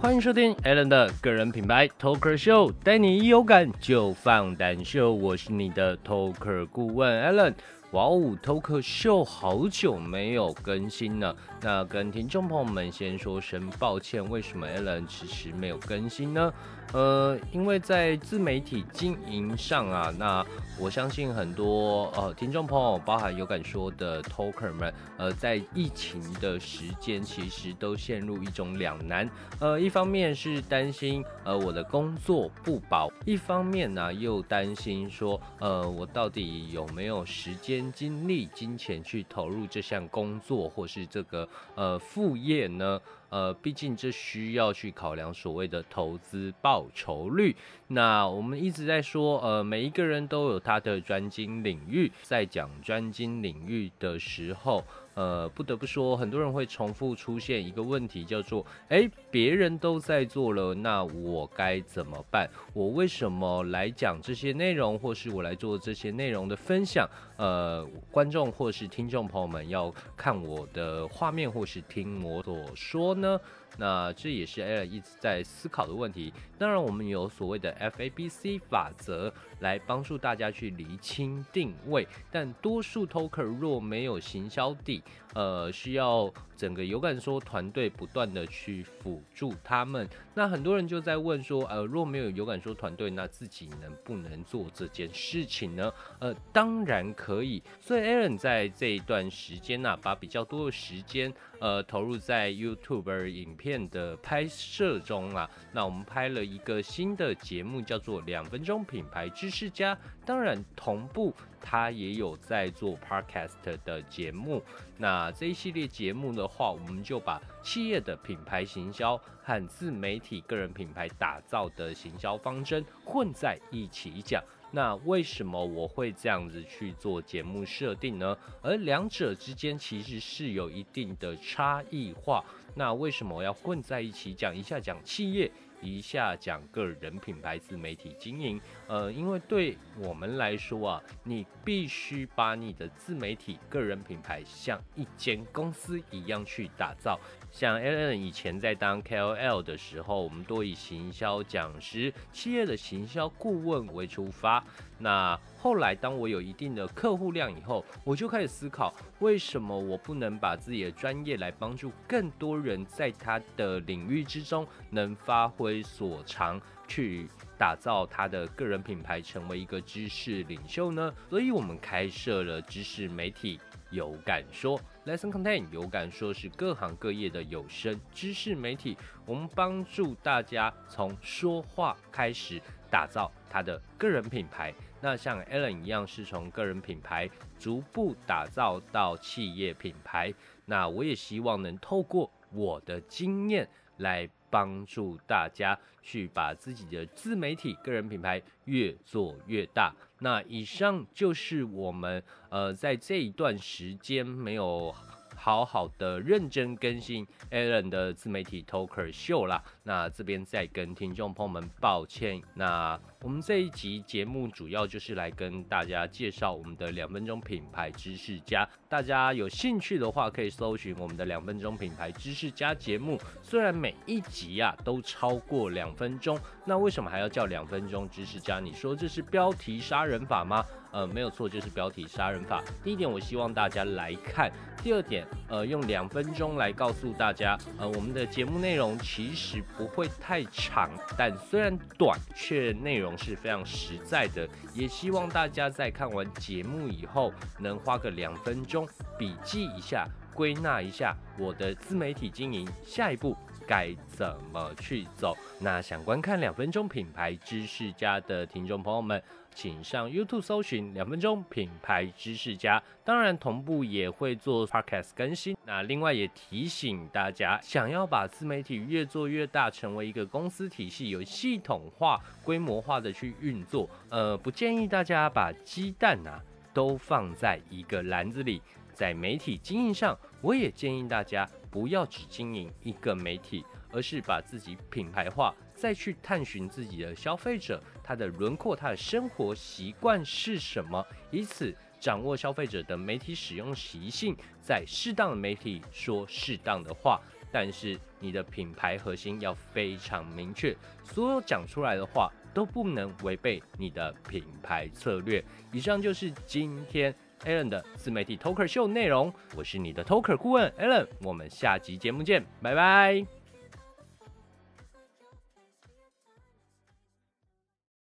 欢迎收听 Alan 的个人品牌 Talker Show，带你一有感就放胆秀。我是你的 Talker 顾问 Alan。哇哦，Talker Show 好久没有更新了，那跟听众朋友们先说声抱歉，为什么 Alan 迟迟没有更新呢？呃，因为在自媒体经营上啊，那我相信很多呃听众朋友，包含有感说的 Talker 们，呃，在疫情的时间，其实都陷入一种两难。呃，一方面是担心呃我的工作不保，一方面呢又担心说，呃，我到底有没有时间、精力、金钱去投入这项工作或是这个呃副业呢？呃，毕竟这需要去考量所谓的投资报酬率。那我们一直在说，呃，每一个人都有他的专精领域，在讲专精领域的时候。呃，不得不说，很多人会重复出现一个问题，叫做：哎，别人都在做了，那我该怎么办？我为什么来讲这些内容，或是我来做这些内容的分享？呃，观众或是听众朋友们要看我的画面，或是听我所说呢？那这也是 Alan 一直在思考的问题。当然，我们有所谓的 FABC 法则来帮助大家去厘清定位，但多数 Toker 若没有行销底，呃，需要整个有感说团队不断的去辅助他们。那很多人就在问说，呃，若没有有感说团队，那自己能不能做这件事情呢？呃，当然可以。所以 Aaron 在这一段时间呢，把比较多的时间，呃，投入在 YouTube 影片的拍摄中啊。那我们拍了一个新的节目，叫做《两分钟品牌知识家》。当然，同步他也有在做 Podcast 的节目。那这一系列节目的话，我们就把企业的品牌行销和自媒体个人品牌打造的行销方针混在一起讲。那为什么我会这样子去做节目设定呢？而两者之间其实是有一定的差异化。那为什么我要混在一起讲？一下讲企业。一下讲个人品牌自媒体经营，呃，因为对我们来说啊，你必须把你的自媒体个人品牌像一间公司一样去打造。像 Alan 以前在当 KOL 的时候，我们多以行销讲师、企业的行销顾问为出发。那后来，当我有一定的客户量以后，我就开始思考，为什么我不能把自己的专业来帮助更多人，在他的领域之中能发挥所长，去打造他的个人品牌，成为一个知识领袖呢？所以，我们开设了知识媒体有感说，Lesson Content 有感说是各行各业的有声知识媒体，我们帮助大家从说话开始打造他的个人品牌。那像 Alan 一样，是从个人品牌逐步打造到企业品牌。那我也希望能透过我的经验来帮助大家去把自己的自媒体个人品牌越做越大。那以上就是我们呃在这一段时间没有。好好的认真更新 Alan 的自媒体 Talker 秀啦。那这边再跟听众朋友们抱歉。那我们这一集节目主要就是来跟大家介绍我们的两分钟品牌知识家。大家有兴趣的话，可以搜寻我们的两分钟品牌知识家节目。虽然每一集啊都超过两分钟，那为什么还要叫两分钟知识家？你说这是标题杀人法吗？呃，没有错，就是标题杀人法。第一点，我希望大家来看；第二点，呃，用两分钟来告诉大家，呃，我们的节目内容其实不会太长，但虽然短，却内容是非常实在的。也希望大家在看完节目以后，能花个两分钟笔记一下，归纳一下我的自媒体经营下一步该怎么去走。那想观看两分钟品牌知识家的听众朋友们。请上 YouTube 搜寻两分钟品牌知识家，当然同步也会做 Podcast 更新。那另外也提醒大家，想要把自媒体越做越大，成为一个公司体系，有系统化、规模化的去运作。呃，不建议大家把鸡蛋啊都放在一个篮子里。在媒体经营上，我也建议大家不要只经营一个媒体，而是把自己品牌化。再去探寻自己的消费者，他的轮廓，他的生活习惯是什么，以此掌握消费者的媒体使用习性，在适当的媒体说适当的话，但是你的品牌核心要非常明确，所有讲出来的话都不能违背你的品牌策略。以上就是今天 Alan 的自媒体 Talker 秀内容，我是你的 Talker 顾问 Alan，我们下集节目见，拜拜。